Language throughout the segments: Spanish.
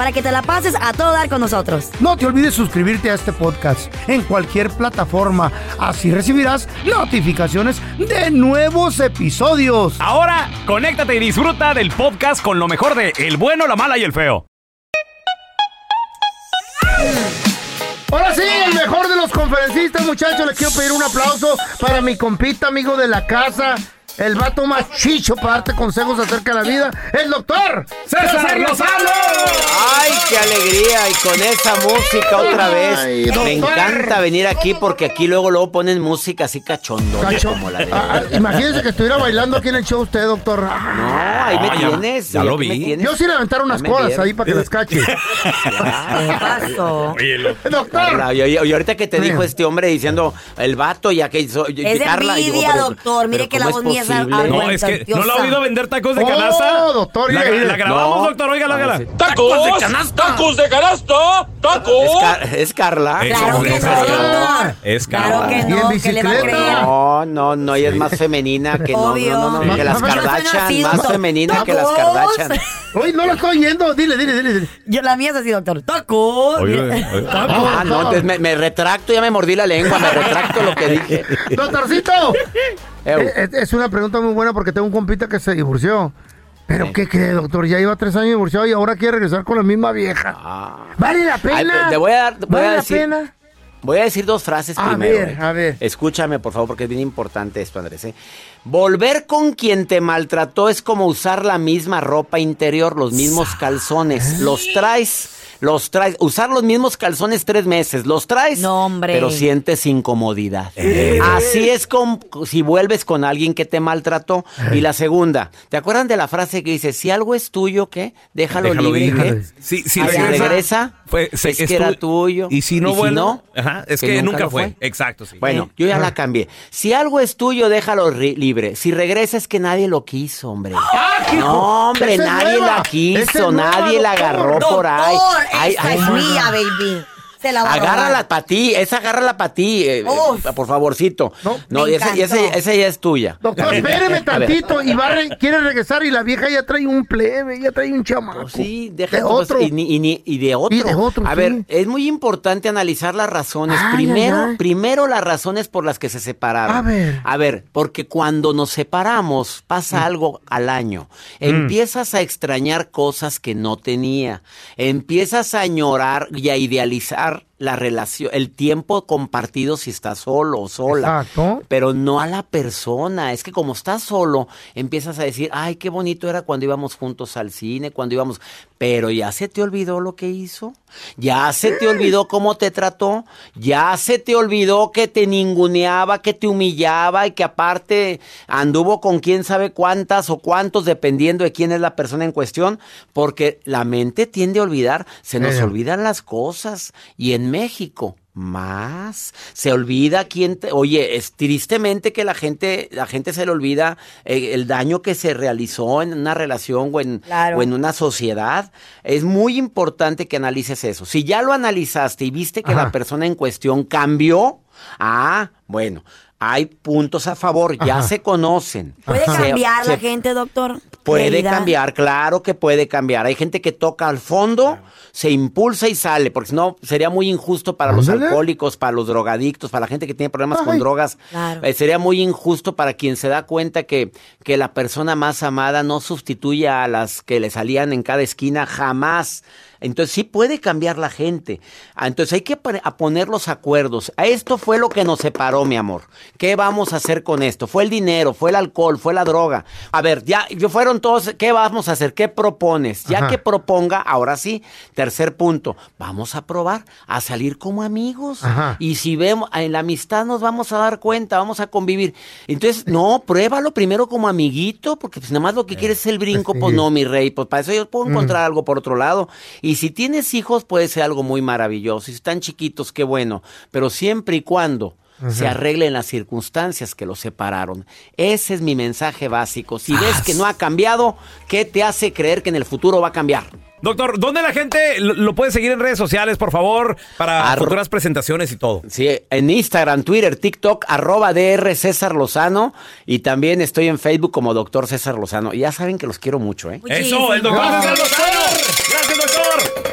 Para que te la pases a todo dar con nosotros. No te olvides suscribirte a este podcast en cualquier plataforma. Así recibirás notificaciones de nuevos episodios. Ahora, conéctate y disfruta del podcast con lo mejor de El bueno, la mala y el feo. Ahora sí, el mejor de los conferencistas, muchachos. Les quiero pedir un aplauso para mi compita, amigo de la casa. El vato más chicho para darte consejos acerca de la vida, el doctor César Lozano. Ay, qué alegría y con esa música otra vez. Ay, Me doctor. encanta venir aquí porque aquí luego luego ponen música así cachondo, Cacho. como la de. Ah, ah, imagínese que estuviera bailando aquí en el show usted, doctor. No, ahí me No, ya- tienes. ya lo me vi. tienes. Yo sí le aventar unas colas ahí para que las cache. ¿Qué pasó? doctor. Y, y- y ahorita que te dijo este hombre diciendo el vato ya que hizo y- y Es de Carla y digo, envidia, pero- doctor. Mire pero que la ¿cómo voz mía es No, es que no lo ha oído vender tacos de Oh, canasta. doctor, La, la grabamos, No. doctor, óigala, óigala. sí. ¡Tacos! ¡Tacos de canasta! Es, ¡Tacos! Car- es Carla. Eso, Claro que no. Es Claro Carla. Y no, que le va a bicicleta. creer. No, no, no, ella es más femenina que no, Obvio. no, no, no, que las Kardashian, más femenina que las. Kardashian. Oye, no lo estoy oyendo. Dile, dile, dile. dile. Yo, la mía es así, doctor. ¡Tacos! Oye. Ah, no, entonces me, me retracto, ya me mordí la lengua, me retracto lo que dije. Doctorcito. Eh, Es, es una pregunta muy buena porque tengo un compita que se divorció. ¿Pero Sí. qué cree, doctor? Ya lleva tres años divorciado y ahora quiere regresar con la misma vieja. Ah. ¿Vale la Ay, pena? te voy a dar- voy ¿Vale a la pena? Voy a decir dos frases A primero. ver, eh. a ver. Escúchame, por favor, porque es bien importante esto, Andrés. eh. Volver con quien te maltrató es como usar la misma ropa interior, los mismos calzones. Los traes, los traes. Usar los mismos calzones tres meses, los traes. No, hombre. Pero sientes incomodidad. Así es con, si vuelves con alguien que te maltrató. Y la segunda, ¿te acuerdan de la frase que dice, si algo es tuyo, ¿qué? Déjalo, Déjalo libre, Ah, si regresa. regresa, Fue- se- es que era tuyo. Y si no, vuelve- no, Ajá, es que, nunca, fue. Exacto, sí. Bueno, yo ya la cambié. Si algo es tuyo, déjalo libre. Si regresa es que nadie lo quiso, hombre. No, hombre, ¡Esa es nadie nueva! la quiso, ¡Esa es nueva, nadie la doctor! agarró por ahí. Doctor, Ay, esta ay, es mía, baby. Se la va. Agárrala para ti, esa agárrala para ti, eh, eh, por favorcito. No, esa, esa, encantó. esa ya es tuya. Doctor, espéreme tantito. Y va quiere regresar y la vieja ya trae un plebe, ya trae un chamaco. Pues sí, deja de pues, otro. y, de otro. Y de otro, A sí. ver, es muy importante analizar las razones. Ay, primero, ay, ay. primero las razones por las que se separaron. A ver. A ver, porque cuando nos separamos pasa algo al año. Empiezas a extrañar cosas que no tenía. Empiezas a añorar y a idealizar la relación, el tiempo compartido si estás solo o sola. Exacto. Pero no a la persona. Es que como estás solo, empiezas a decir, ay, qué bonito era cuando íbamos juntos al cine, cuando íbamos. Pero ya se te olvidó lo que hizo, ya se te olvidó cómo te trató, ya se te olvidó que te ninguneaba, que te humillaba y que aparte anduvo con quién sabe cuántas o cuántos, dependiendo de quién es la persona en cuestión, porque la mente tiende a olvidar, se nos Eh. olvidan las cosas. Y en México, más. Se olvida quién te- oye, es tristemente que la gente, la gente se le olvida eh, el daño que se realizó en una relación o en, Claro. o en una sociedad. Es muy importante que analices eso. Si ya lo analizaste y viste que Ajá. la persona en cuestión cambió, ah, bueno, hay puntos a favor, ya Ajá. se conocen. ¿Puede Se- cambiar la se- gente, doctor? Puede Realidad. cambiar, claro que puede cambiar. Hay gente que toca al fondo, se impulsa y sale, porque si no sería muy injusto para los alcohólicos, para los drogadictos, para la gente que tiene problemas con drogas. Claro. Eh, sería muy injusto para quien se da cuenta que, que la persona más amada no sustituye a las que le salían en cada esquina jamás. Entonces sí puede cambiar la gente. Ah, Entonces hay que a poner los acuerdos. A Esto fue lo que nos separó, mi amor. ¿Qué vamos a hacer con esto? Fue el dinero, fue el alcohol, fue la droga. A ver, ya yo fueron todos. ¿Qué vamos a hacer? ¿Qué propones? Ya Ajá. que proponga, ahora sí. Tercer punto. Vamos a probar a salir como amigos. Ajá. Y si vemos en la amistad nos vamos a dar cuenta, vamos a convivir. Entonces, no, pruébalo primero como amiguito, porque pues nada más lo que quieres es el brinco, pues no, mi rey, pues para eso yo puedo encontrar algo por otro lado. Y si tienes hijos, puede ser algo muy maravilloso. Si están chiquitos, qué bueno. Pero siempre y cuando se arreglen las circunstancias que los separaron. Ese es mi mensaje básico. Si ves que no ha cambiado, ¿qué te hace creer que en el futuro va a cambiar? Doctor, ¿dónde la gente lo, lo puede seguir en redes sociales, por favor, para Arro- futuras presentaciones y todo? Sí, en Instagram, Twitter, TikTok, arroba DR César Lozano. Y también estoy en Facebook como Doctor César Lozano. Y ya saben que los quiero mucho, ¿eh? Eso, el doctor César Lozano.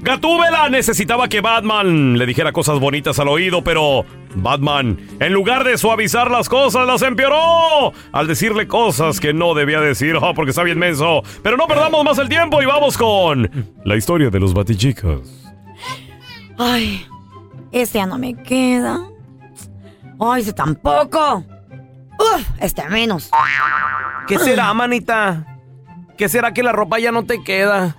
Gatúbela necesitaba que Batman le dijera cosas bonitas al oído, pero Batman, en lugar de suavizar las cosas, las empeoró al decirle cosas que no debía decir, oh, porque está bien menso. Pero no perdamos más el tiempo y vamos con la historia de los batichicos. Ay, este ya no me queda. Ay, ese tampoco. Uf, este menos. ¿Qué será, manita? ¿Qué será que la ropa ya no te queda?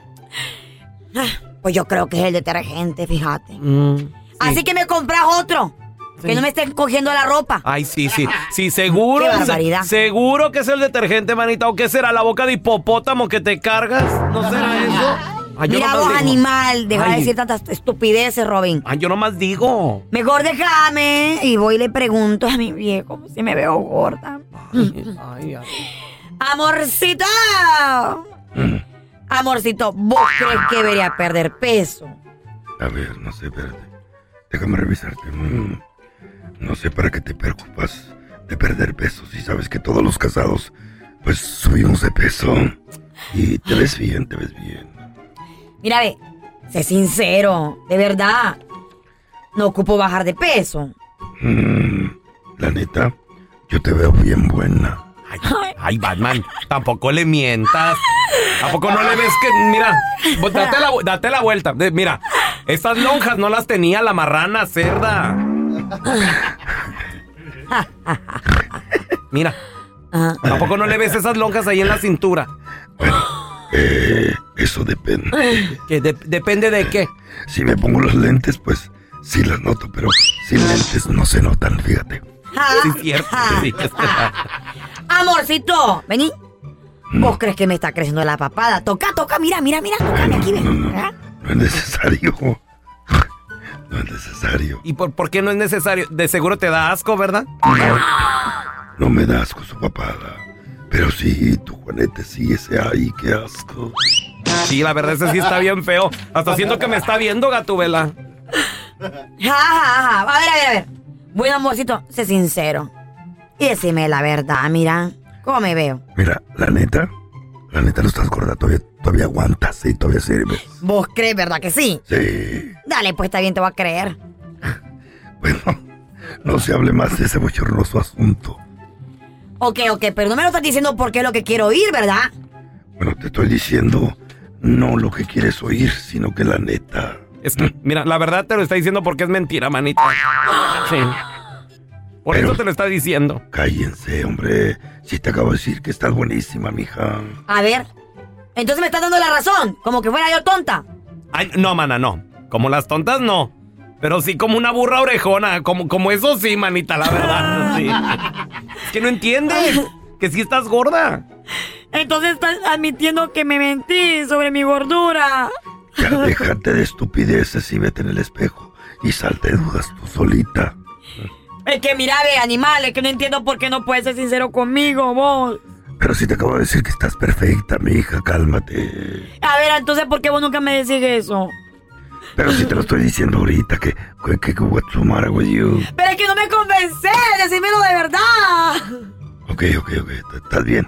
Pues yo creo que es el detergente, fíjate. Mm, Así que me compras otro. Que no me estén cogiendo la ropa. Ay, sí, sí. Sí, seguro. Qué barbaridad. Seguro que es el detergente, manita. ¿O qué será? ¿La boca de hipopótamo que te cargas? ¿No será eso? Ay, yo Mira vos, digo. animal. Deja de decir tantas estupideces, Robin. Ay, yo nomás digo. Mejor déjame y voy y le pregunto a mi viejo si me veo gorda. Ay, ay. Amorcito. Amorcito, ¿vos crees que debería perder peso? A ver, no sé, espérate. Déjame revisarte. Mm. No sé para qué te preocupas de perder peso si sabes que todos los casados, pues subimos de peso. Y te ves bien, te ves bien. Mira, ve, sé sincero, de verdad. No ocupo bajar de peso. Mm, La neta, yo te veo bien buena. Ay, ay, Batman, tampoco le mientas. ¿A poco no le ves que, mira, date la, vu- date la vuelta. De- mira, estas lonjas no las tenía la marrana cerda. Mira. ¿a poco no le ves esas lonjas ahí en la cintura? Eh, eso depende. Que de- depende de qué. Si me pongo los lentes, pues sí las noto, pero sin lentes no se notan, fíjate. Sí, es cierto. sí. Amorcito, vení. ¿Vos crees que me está creciendo la papada? Toca, toca, mira, mira, mira, tócame aquí, ven. ¿Ah? No es necesario. No es necesario. ¿Y por, por qué no es necesario? De seguro te da asco, ¿verdad? No me da asco su papada. Pero sí, tu Juanete sí, ese ay, qué asco. Sí, la verdad ese sí está bien feo. Hasta siento que me está viendo, Gatubela. Ja, ja, ja. A ver, a ver, a ver. Bueno, amorcito, sé sincero. Y decime la verdad, mira. ¿Cómo me veo? Mira, la neta, la neta no estás gorda, todavía todavía aguantas y todavía sirves. ¿Vos crees, verdad que sí? Sí. Dale, pues está bien, te voy a creer. No se hable más de ese bochornoso asunto. Ok, ok, pero no me lo estás diciendo porque es lo que quiero oír, ¿verdad? Bueno, te estoy diciendo no lo que quieres oír, sino que la neta. Es que, mira, la verdad te lo está diciendo porque es mentira, manita. Sí. Por eso te lo está diciendo. Cállense, hombre. Si te acabo de decir que estás buenísima, mija. A ver. Entonces me estás dando la razón, como que fuera yo tonta. Ay, no, mana, no. Como las tontas, no. Pero sí como una burra orejona. Como, como eso sí, manita, la verdad. Sí. Es que no entiendes. Que sí estás gorda. Entonces estás admitiendo que me mentí sobre mi gordura. Ya déjate de estupideces y vete en el espejo y salte de dudas tú solita. Es que mira, ve, animal, es que no entiendo por qué no puedes ser sincero conmigo, vos. Pero si te acabo de decir que estás perfecta, mi hija, cálmate. A ver, entonces, ¿por qué vos nunca me decís eso? Pero si te lo estoy diciendo ahorita, que, que, que what's the matter with you? Pero es que no me convencé, decímelo de verdad. Ok, ok, ok, estás bien.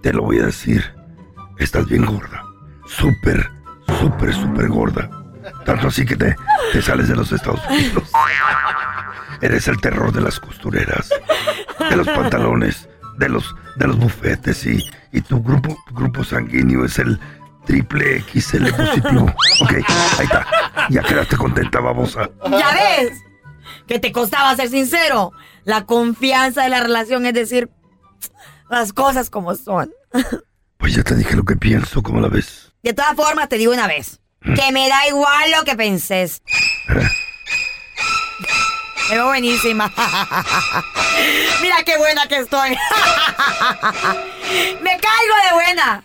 Te lo voy a decir. Estás bien gorda. Súper, súper, súper gorda. Tanto así que te, te sales de los Estados Unidos. Eres el terror de las costureras, de los pantalones, de los, de los bufetes y, y tu grupo, grupo sanguíneo es el triple XL positivo. Ok, ahí está. Ya quedaste contenta, babosa. ¿Ya ves? Que te costaba ser sincero. La confianza de la relación es decir las cosas como son. Pues ya te dije lo que pienso, ¿cómo la ves? De todas formas, te digo una vez. Que me da igual lo que penses. Me veo buenísima. Mira qué buena que estoy. Me caigo de buena.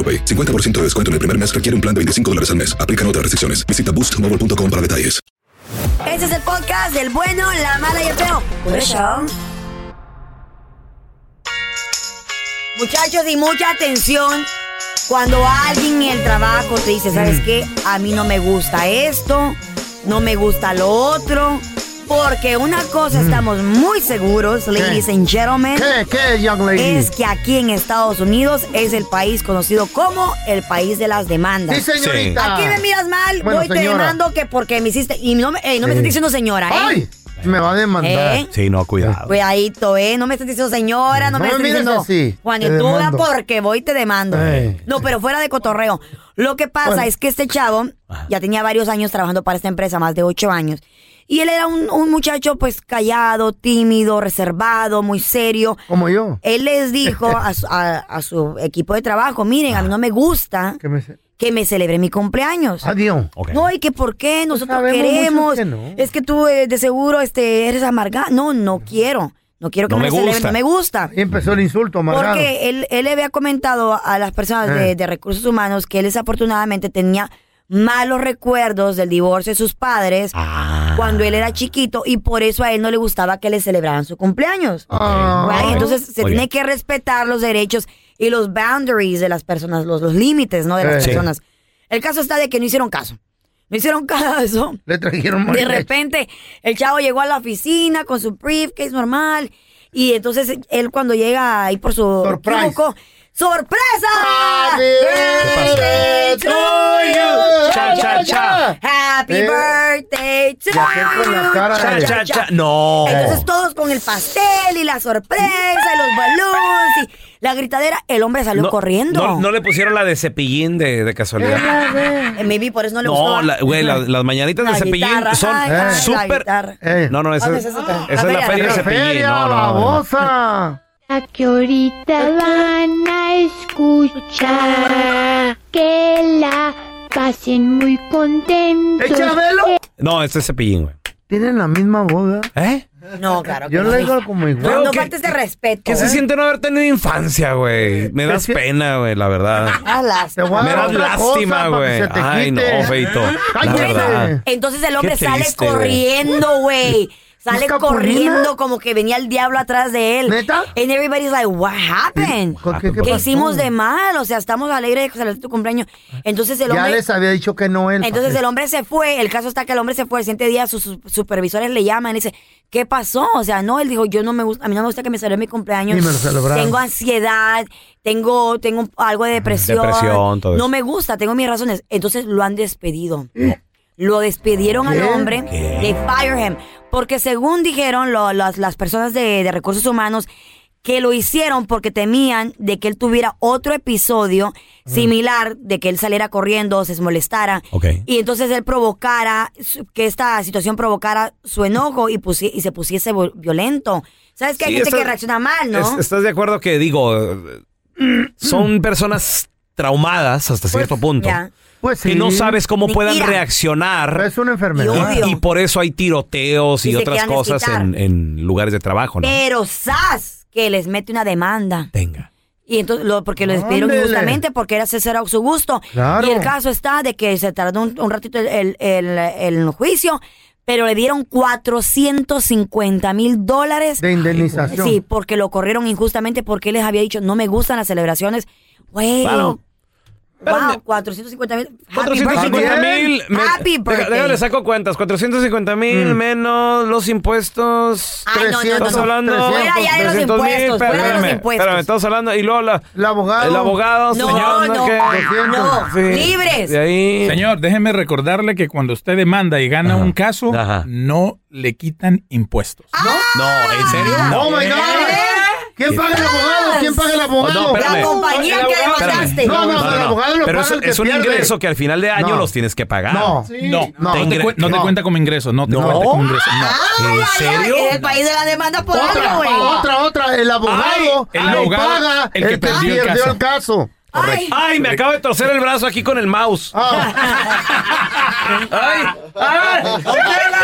AroPay. 50% de descuento en el primer mes requiere un plan de 25 dólares al mes. Aplican otras restricciones. Visita boostmobile.com para detalles. Este es el podcast del bueno, la mala y el feo. Por eso. Muchachos, y mucha atención cuando alguien en el trabajo te dice, ¿sabes qué? A mí no me gusta esto, no me gusta lo otro. Porque una cosa estamos muy seguros, ladies and gentlemen. ¿Qué, qué, young lady? Es que aquí en Estados Unidos es el país conocido como el país de las demandas. Sí, señorita. Aquí me miras mal, Bueno, voy te señora. demando que porque me hiciste. Y no me, eh, no me estás diciendo señora, ¿eh? ¡Ay! Me va a demandar. ¿Eh? Sí, no, cuidado. Cuidadito, ¿eh? No me estás diciendo señora, no, No me estás diciendo así, te Juanituda porque voy y te demando. Ey. No, pero fuera de cotorreo. Lo que pasa Bueno. es que este chavo ya tenía varios años trabajando para esta empresa, más de ocho años. Y él era un, un muchacho pues callado, tímido, reservado, muy serio. Como yo. Él les dijo a su, a- a su equipo de trabajo, miren, a mí no me gusta Que me se- que me celebre mi cumpleaños. Adiós. No, y que por qué nosotros sabemos queremos. muchos que no. Es que tú eh, de seguro este, eres amargada. No, no quiero. No quiero que No me, me celebren, gusta. no me gusta. Ahí empezó el insulto, amargado. Porque él, él le había comentado a las personas de, Eh. de recursos humanos que él desafortunadamente tenía malos recuerdos del divorcio de sus padres Ah. cuando él era chiquito y por eso a él no le gustaba que le celebraran su cumpleaños. Ah. Right? Entonces se tiene que respetar los derechos y los boundaries de las personas, los, los límites ¿no? de las Eh. Sí. personas. El caso está de que no hicieron caso. No hicieron caso. Le trajeron De repente, el chavo llegó a la oficina con su briefcase normal. Y entonces él cuando llega ahí por su truco, ¡sorpresa! Happy birthday to you. Cha, cha, cha. Happy Eh, birthday to y aquel con la you. cara Cha, de- cha, cha. No. Entonces todos con el pastel y la sorpresa y los balones y la gritadera. El hombre salió No, corriendo. No, no le pusieron la de cepillín de, de casualidad. Eh, Maybe por eso no le gustó. No, güey, la- las mañanitas La de cepillín son súper. Eh. No, no, esa, ¿Dónde es, es esa? esa es la feria de cepillín. Feria, No, no. A que ahorita van a escuchar que la pasen muy contentos. ¡Eh, Chabelo! No, este es cepillín, güey. Tienen la misma boda. ¿Eh? No, claro. que Yo no. le digo como No, igual. no ¿Qué- faltes de respeto. ¿Qué se ¿eh? siente no haber tenido infancia, güey? Me das pena, güey, la verdad. Ah, lástima. Me das lástima, güey. que Ay, no, feito. La verdad. Entonces el hombre sale corriendo, güey. Sale ¿Busca corriendo como que venía el diablo atrás de él. ¿Neta? And everybody's like, what happened? ¿Con qué- qué ¿Qué pasó? hicimos de mal? O sea, estamos alegres de que tu cumpleaños. Entonces el Ya hombre... les había dicho que no él. Entonces el hombre se fue, el caso está que el hombre se fue, el siguiente día sus sus supervisores le llaman y dice, ¿qué pasó? O sea, no, él dijo, yo no me gusta, a mí no me gusta que me celebre mi cumpleaños. Ni me lo celebraron. Tengo ansiedad, tengo, tengo algo de depresión. Depresión, todo No eso. me gusta, tengo mis razones. Entonces lo han despedido. Lo despidieron al ¿Qué? hombre, they fire him, porque según dijeron lo- las, las personas de, de recursos humanos, que lo hicieron porque temían de que él tuviera otro episodio similar, de que él saliera corriendo, se molestara, Ok. y entonces él provocara, que esta situación provocara su enojo y, pusi- y se pusiese violento. ¿Sabes que hay Sí, gente estás- que reacciona mal, no? Es- ¿Estás de acuerdo que, digo, son personas traumadas hasta cierto punto? ya. Pues sí. Que no sabes cómo puedan reaccionar. Es una enfermedad. Y por eso hay tiroteos y, otras cosas en, en lugares de trabajo, ¿no? Pero ¡zas! que les mete una demanda. Tenga. Y entonces, lo, porque lo despidieron Ándele. injustamente, porque era ese era su gusto. Claro. Y el caso está de que se tardó un, un ratito el, el- el- el juicio, pero le dieron 450 mil dólares. De indemnización. Sí, porque lo corrieron injustamente, porque él les había dicho, no me gustan las celebraciones. Güey. Claro. Wow, 450 mil. 450 mil. Déjale saco cuentas. 450 mil menos los impuestos. Ay, no, no, no, no. hablando. Fuera ya de los 300 mil, impuestos, fuera de los impuestos. Espérame, estamos hablando. Y luego la- El abogado. el abogado, No, señor. no, ¿qué? no, Sí. libres. De ahí. Señor, déjeme recordarle que cuando usted demanda y gana un caso, Ajá. no le quitan impuestos. No, ¿en serio? Oh my God. ¿Quién paga el abogado? ¿Quién paga el abogado? No, espérame. La compañía El que demandaste. No, no, el abogado lo Pero paga es, el que es un pierde. ingreso que al final de año No. los tienes que pagar. No. No, No. no, te, Te cu- no te no. cuenta como ingreso, no te No. cuenta como ingreso. No. Ay, ¿En ay, serio? ay, Es el país de la demanda por Otra, algo, güey. otra, otra. El abogado, Ay, el abogado, paga el que perdió el caso. el caso. Ay, Ay, me acabo de torcer el brazo aquí con el mouse. Ah, Ay, ay,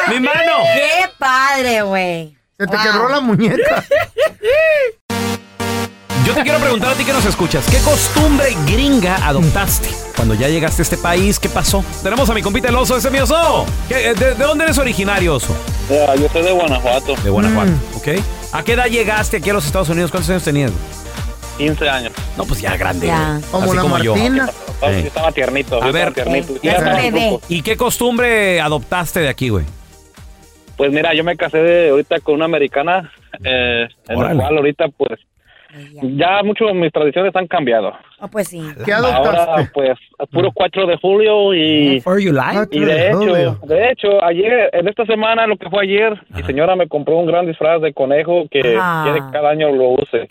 mi mano. qué padre, güey. se te Wow. quebró la muñeca. Yo te quiero preguntar a ti que nos escuchas, ¿qué costumbre gringa adoptaste? Cuando ya llegaste a este país, ¿qué pasó? Tenemos a mi compita el oso, ese es mi oso. ¿Qué- ¿De, de dónde eres originario, oso? yo soy de Guanajuato, De Guanajuato, Mm. ¿ok? ¿A qué edad llegaste aquí a los Estados Unidos? ¿Cuántos años tenías? 15 años. No, pues ya grande. Ya. güey. Como Así la como yo. Martina. Estaba, Sí. estaba tiernito. A yo ver. estaba tiernito. Ya es estaba bebé. ¿Y qué costumbre adoptaste de aquí, güey? Pues mira, yo me casé de, ahorita con una americana, eh, en Órale. la cual ahorita pues ya mucho mis tradiciones han cambiado. Oh, pues sí. ¿Qué Ahora adoptaste? pues puro 4 de julio y... For you like? Ah, Y de hecho, de hecho, ayer, en esta semana, lo que fue ayer, mi señora me compró un gran disfraz de conejo que Ah. quiere que cada año lo use.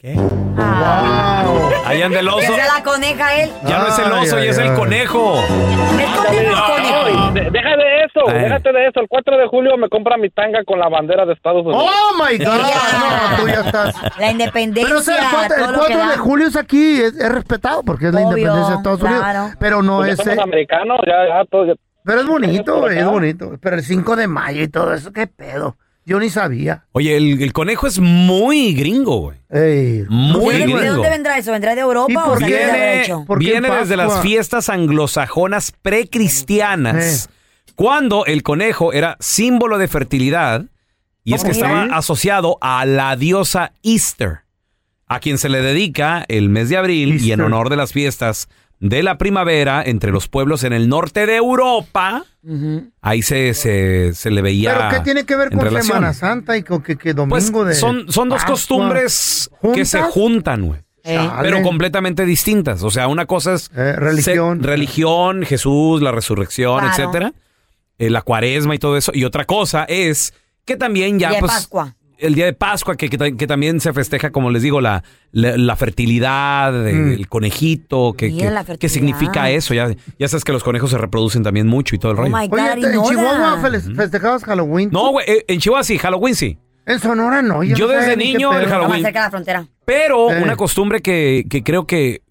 Ah. Wow. Ahí anda el oso. La coneja él. Ya no es el oso, Ay, ya es el conejo. Es conejo, es conejo. De- deja de eso, Ay. déjate de eso. El 4 de julio me compra mi tanga con la bandera de Estados Unidos. Oh my God. No, tú ya estás. La independencia. Pero o sea, el 4, todo el lo que 4 da. de julio es aquí, es, es respetado porque es la independencia de Estados Unidos. claro. Pero no Pues es. somos eh, americanos, ya, ya todo. ya- pero es bonito, es bonito. Pero el 5 de mayo y todo eso, ¿qué pedo? Yo ni sabía. Oye, el, el conejo es muy gringo, güey. Ey, Muy ¿De, gringo. de dónde vendrá eso? ¿Vendrá de ¿Y Europa por o Viene, hecho? ¿Por qué viene en desde las fiestas anglosajonas precristianas, cuando el conejo era símbolo de fertilidad y es que Mira. estaba asociado a la diosa Easter, a quien se le dedica el mes de abril y en honor de las fiestas de la primavera entre los pueblos en el norte de Europa. Ahí se, se, se le veía. ¿Pero qué tiene que ver con relación. Semana Santa y con que, que Pues domingo de son, son dos Pascua? costumbres que se juntan, güey. Pero completamente distintas. O sea, una cosa es Eh, religión. se- religión, Jesús, la resurrección, Claro. etcétera. eh, la cuaresma y todo eso. Y otra cosa es que también ya, de pues. Pascua. El día de Pascua, que, que ta- que también se festeja, como les digo, la, la, la fertilidad, Mm. el conejito, que, Mira que- la ¿qué fertilidad. significa eso? Ya, ya sabes que los conejos se reproducen también mucho y todo el Oh rollo. my God, Oye, y en. Chihuahua fe- festejabas Halloween. No, güey, eh, en Chihuahua sí, Halloween sí. En Sonora no. Yo no desde niño el más Halloween. cerca de la frontera. Pero Eh. una costumbre que, que creo que,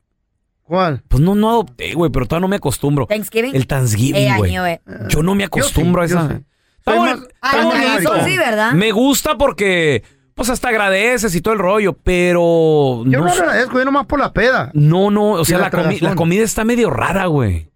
¿Cuál? pues no, no adopté, güey, pero todavía no me acostumbro. Thanksgiving. El Thanksgiving, Eh, güey. eh. Yo no me acostumbro Yo sí, a yo esa. sí. Está, bonito. eso sí, ¿verdad? Me gusta porque, pues hasta agradeces y todo el rollo, pero Yo no no, sé- agradezco, yo nomás por la peda. no, no, o sea, la la, comi- la comida está medio rara, güey.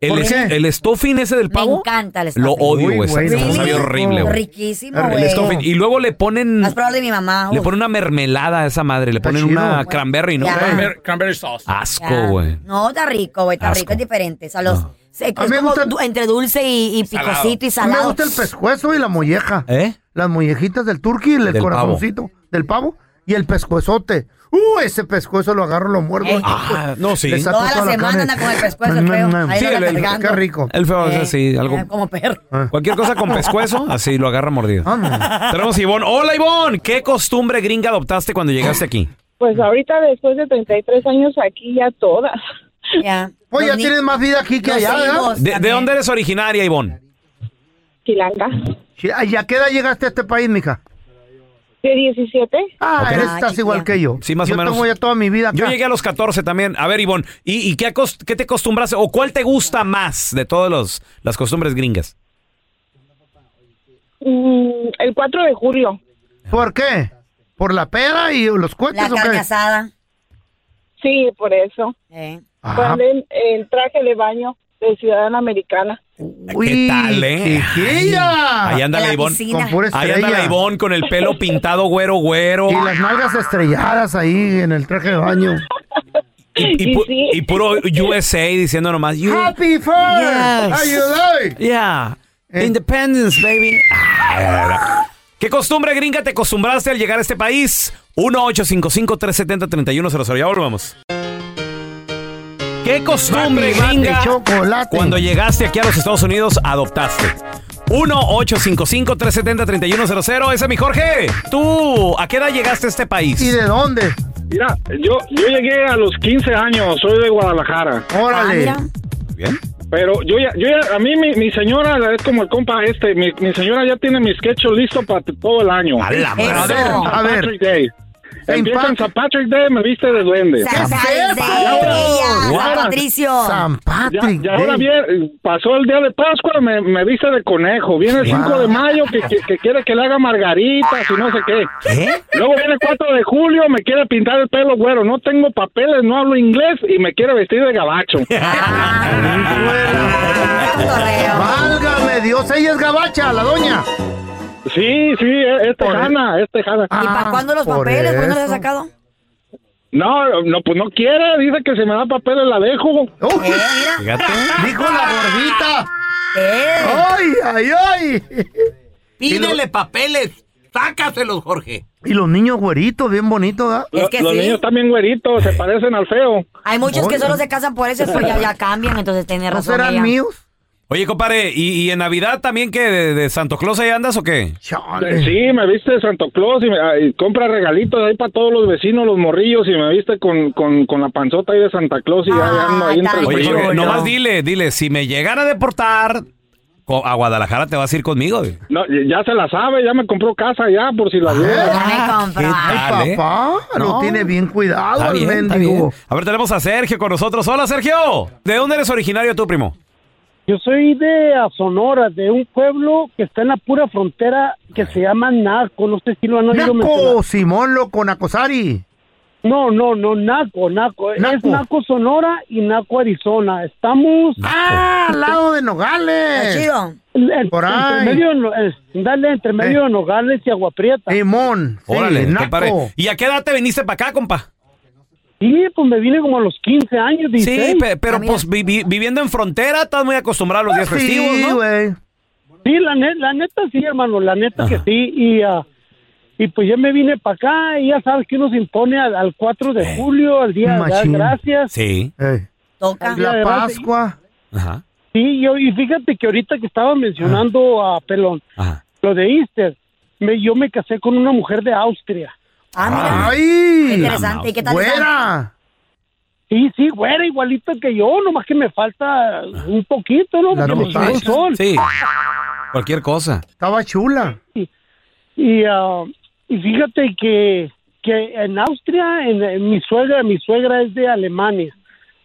El, ¿Por es- el stuffing ese del Me pavo, encanta el lo stuffing. odio, Uy, güey. güey, Está no. horrible, güey. Riquísimo, El El güey. stuffing. Y luego le ponen, Has probado el de mi mamá. le Uf. ponen una mermelada a esa madre, le ponen chido. una cranberry, ¿no? ya. Cranberry, cranberry sauce. Asco, Ya. güey. No, está rico, güey. Está Asco. rico, es diferente. O sea, los, es A mí me como gusta- du- entre dulce y, y picosito y A mí me salado. gusta el pescuezo y la molleja. ¿Eh? Las mollejitas del turqui, el Del corazoncito del pavo y el pescuezote. Uh, ese pescuezo lo agarro, lo muerdo. Ah, no, sí. Le saco Toda la toda semana carne. anda con el pescuezo, el feo. Ahí Sí, lo anda el- cargando. Qué rico. El feo, Eh, sí, algo. eh, Como perro. Cualquier cosa con pescuezo, así lo agarra mordido. Ah, Tenemos a Ivonne. Hola, Ivonne. ¿Qué costumbre gringa adoptaste cuando llegaste aquí? Pues ahorita después de 33 años aquí ya todas. Ya. Pues ya tienes más vida aquí que los allá, ¿verdad? hijos ¿De, de también. dónde eres originaria, Ivonne? Quilanga. Sí, ¿Y a qué edad llegaste a este país, mija? De 17. Ah, Ok. eres- Ah, estás chiquilla. igual que yo. Sí, más o yo menos. tengo ya toda mi vida acá. Yo llegué a los 14 también. A ver, Ivonne, ¿y, y qué, acos- qué te acostumbraste o cuál te gusta más de todas los- las costumbres gringas? Mm, el 4 de julio. ¿Por qué? ¿Por la pera y los cohetes La o carne asada. Sí, por eso. Eh. Ajá. El traje de baño de ciudadana americana. Uy, ¿Qué tal, eh? chiquilla. Ahí anda la Ivonne. Con pura Ahí anda la. Ivonne con el pelo pintado güero, güero. Y las nalgas estrelladas ahí en el traje de baño. Y, y Y pu- sí. y puro USA diciendo nomás. You, Happy Father. Yes. How you like? Yeah. Eh. Independence, baby. ¿Qué costumbre gringa te acostumbraste al llegar a este país? 1-855-370-3100. Ya volvemos. ¿Qué costumbre gringa chocolate. cuando llegaste aquí a los Estados Unidos adoptaste? 1-855-370-3100. Ese es mi Jorge. Tú, ¿a qué edad llegaste a este país? ¿Y de dónde? Mira, yo, yo llegué a los 15 años, soy de Guadalajara. Ah, Órale. mira. Bien. Pero yo ya, yo ya, a mí mi, mi señora es como el compa este, mi, mi señora ya tiene mi sketch listo para todo el año. A la madre. A ver. Patrick Day. Saint Empieza en Pat- San Patrick Day, me viste de duende. San? San Guau. Patricio. San Patrick. ya ahora Day. bien, pasó el día de Pascua, me, me viste de conejo. Viene el 5 de mayo que, que, que quiere que le haga margaritas y no sé qué. ¿Qué? Luego viene el 4 de julio, me quiere pintar el pelo güero. No tengo papeles, no hablo inglés y me quiere vestir de gabacho. Cotorreo. Válgame Dios, ella es gabacha, la doña. Sí, sí, es, es Por- tejana, es tejana. ¿Y para Ah, cuándo los por papeles? ¿Cuándo los has eso. sacado? No, no, pues no quiere, dice que si me da papeles la dejo. Uy, Eh, mira. Fíjate. dijo la gordita. Eh. Ay, ay, ay. Pídele papeles. Sácaselos, Jorge. Y los niños güeritos, bien bonitos, ¿verdad? Es que los sí. niños también güeritos, se parecen al feo. Hay muchos que solo se casan por eso, pues ya, ya cambian, entonces tiene ¿No razón. serán ella. míos? Oye, compadre, ¿y, y en Navidad también que de, de Santo Claus ahí andas o qué? Chale. Sí, me viste de Santo Claus y, me, ah, y compra regalitos ahí para todos los vecinos, los morrillos, y me viste con, con, con la panzota ahí de Santa Claus y ya Ah, ando ahí entre el Oye. Jorge, no. nomás dile, dile, si me llegan a deportar a Guadalajara te vas a ir conmigo. güey. No, ya se la sabe, ya me compró casa ya, por si la duda. Ya me compró. ¿Qué Ay, tal, Ay, eh? papá, lo No. tiene bien cuidado Está el bien, está mendigo. bien. A ver, tenemos a Sergio con nosotros. Hola, Sergio. ¿De dónde eres originario tú, primo? Yo soy de Sonora, de un pueblo que está en la pura frontera que se llama Naco. No sé si lo han oído mencionar. Naco, Simón Loco, Nacosari. No, no, no, Naco, Naco. Es Naco. Sonora y Naco Arizona. Estamos Ah, al lado de Nogales. chido. Por entre ahí. medio, No- eh, dale, entre medio Eh. de Nogales y Agua Prieta. Simón. sí, Órale, Naco. ¿Y a qué edad te viniste para acá, compa? Sí, pues me vine como a los 15 años, 16. Sí, pe- pero pues vi- vi- viviendo en frontera, estás muy acostumbrado a los días festivos, ¿no? Sí, la, ne- la neta sí, hermano, la neta que sí. Y, ah, y pues yo me vine para acá y ya sabes que uno se impone al, al 4 de julio, al Día de Machín. Gracias. Sí. Toca. La. Pascua. Ajá. Sí, yo, y fíjate que ahorita que estaba mencionando a Pelón, Ajá. lo de Easter, me, yo me casé con una mujer de Austria. Ah, mira. ¡Ay! Qué interesante. ¿Y qué tal? ¡Güera! Sí, sí, güera, igualita que yo, nomás que me falta un poquito, ¿no? Porque me el sol. Sí. Cualquier cosa. Estaba chula. Y, ah, y fíjate que, que en Austria, en, en mi suegra, mi suegra es de Alemania,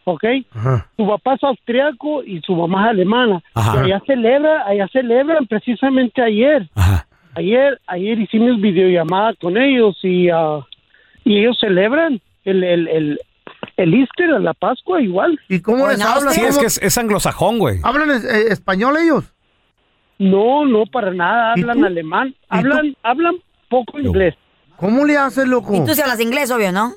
¿ok? Ajá. Su papá es austriaco y su mamá es alemana. Ajá. Y allá celebra, allá celebran precisamente ayer. Ajá. Ayer, ayer hicimos videollamada con ellos y, ah, y ellos celebran el, el, el, el Easter, la Pascua igual. ¿Y cómo les hablan? Sí, es ¿Cómo- que es, es anglosajón, güey. ¿Hablan es- eh, español ellos? No, no, para nada, ¿Y hablan tú? alemán, ¿Y tú? hablan, hablan poco inglés. ¿Cómo le haces, loco? Y tú hablas inglés, obvio, ¿no?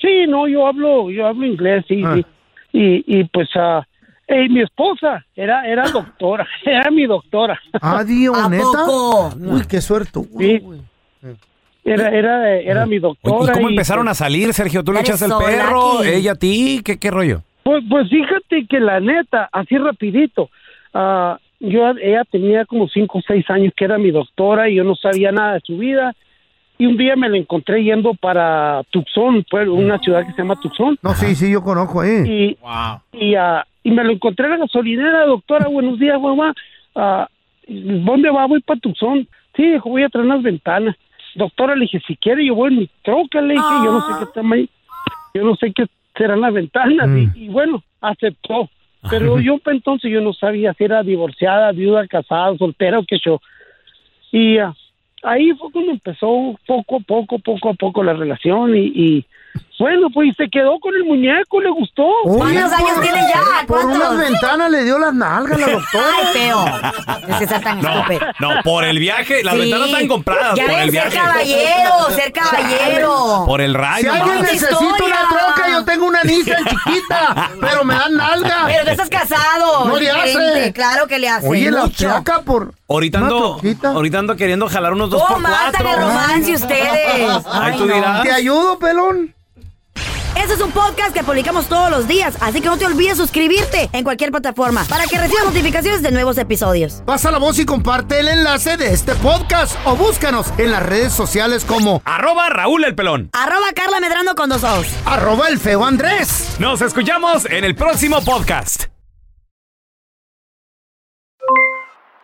Sí, no, yo hablo, yo hablo inglés, sí, Ah. sí. Y, y pues, ah, eh, mi esposa era, era doctora, era mi doctora. Adiós, ¿A neta. Uy, qué suerte. Sí. Era, era, era mi doctora. ¿Y cómo y, empezaron pues, a salir, Sergio? ¿Tú le echaste el perro? ¿Ella a ti? ¿Qué, qué rollo? Pues, pues fíjate que la neta, así rapidito, ah, yo, ella tenía como cinco o seis años que era mi doctora y yo no sabía nada de su vida. Y un día me la encontré yendo para Tucson, pues, una ciudad que se llama Tucson. No, sí, sí, yo conozco ahí. Y, y, ah, y me lo encontré en la gasolinera, doctora, buenos días, mamá. Ah, ¿Dónde va? Voy para Tucson. Sí, dijo, voy a traer unas ventanas. Doctora, le dije, si quiere, yo voy en mi troca, le dije, yo no sé qué tamaño, yo no sé qué serán las ventanas. Mm. Y, y bueno, aceptó. Pero yo pues, entonces yo no sabía si era divorciada, viuda, casada, soltera o qué yo. Y ah, ahí fue cuando empezó poco a poco, poco a poco la relación y, y bueno, pues se quedó con el muñeco, le gustó. ¿Cuántos años por- tiene ya? Por ¿Cuántos? unas ventanas le dio las nalgas la doctora. Ay, feo. Es que está tan No, estúpido. no, por el viaje. Las Sí. ventanas están compradas Ya por ves, el ser viaje. caballero, ser caballero. Por el Si rayo. alguien Cuánta necesita una troca, yo tengo una Nissan chiquita, pero me dan nalga. Pero tú estás casado. No le diferente. hace. Claro que le hace. Oye, la mucho. chaca por Ahorita ando, troquita. ahorita ando queriendo jalar unos dos por ¿Cómo matan cuatro. el romance ustedes? Ay, Ay, tú dirás. ¿Te ayudo, pelón? Este es un podcast que publicamos todos los días, así que no te olvides suscribirte en cualquier plataforma para que recibas notificaciones de nuevos episodios. Pasa la voz y comparte el enlace de este podcast o búscanos en las redes sociales como Arroba Raúl el pelón. Arroba Carla Medrano con dos ojos. arroba el feo Andrés. Nos escuchamos en el próximo podcast.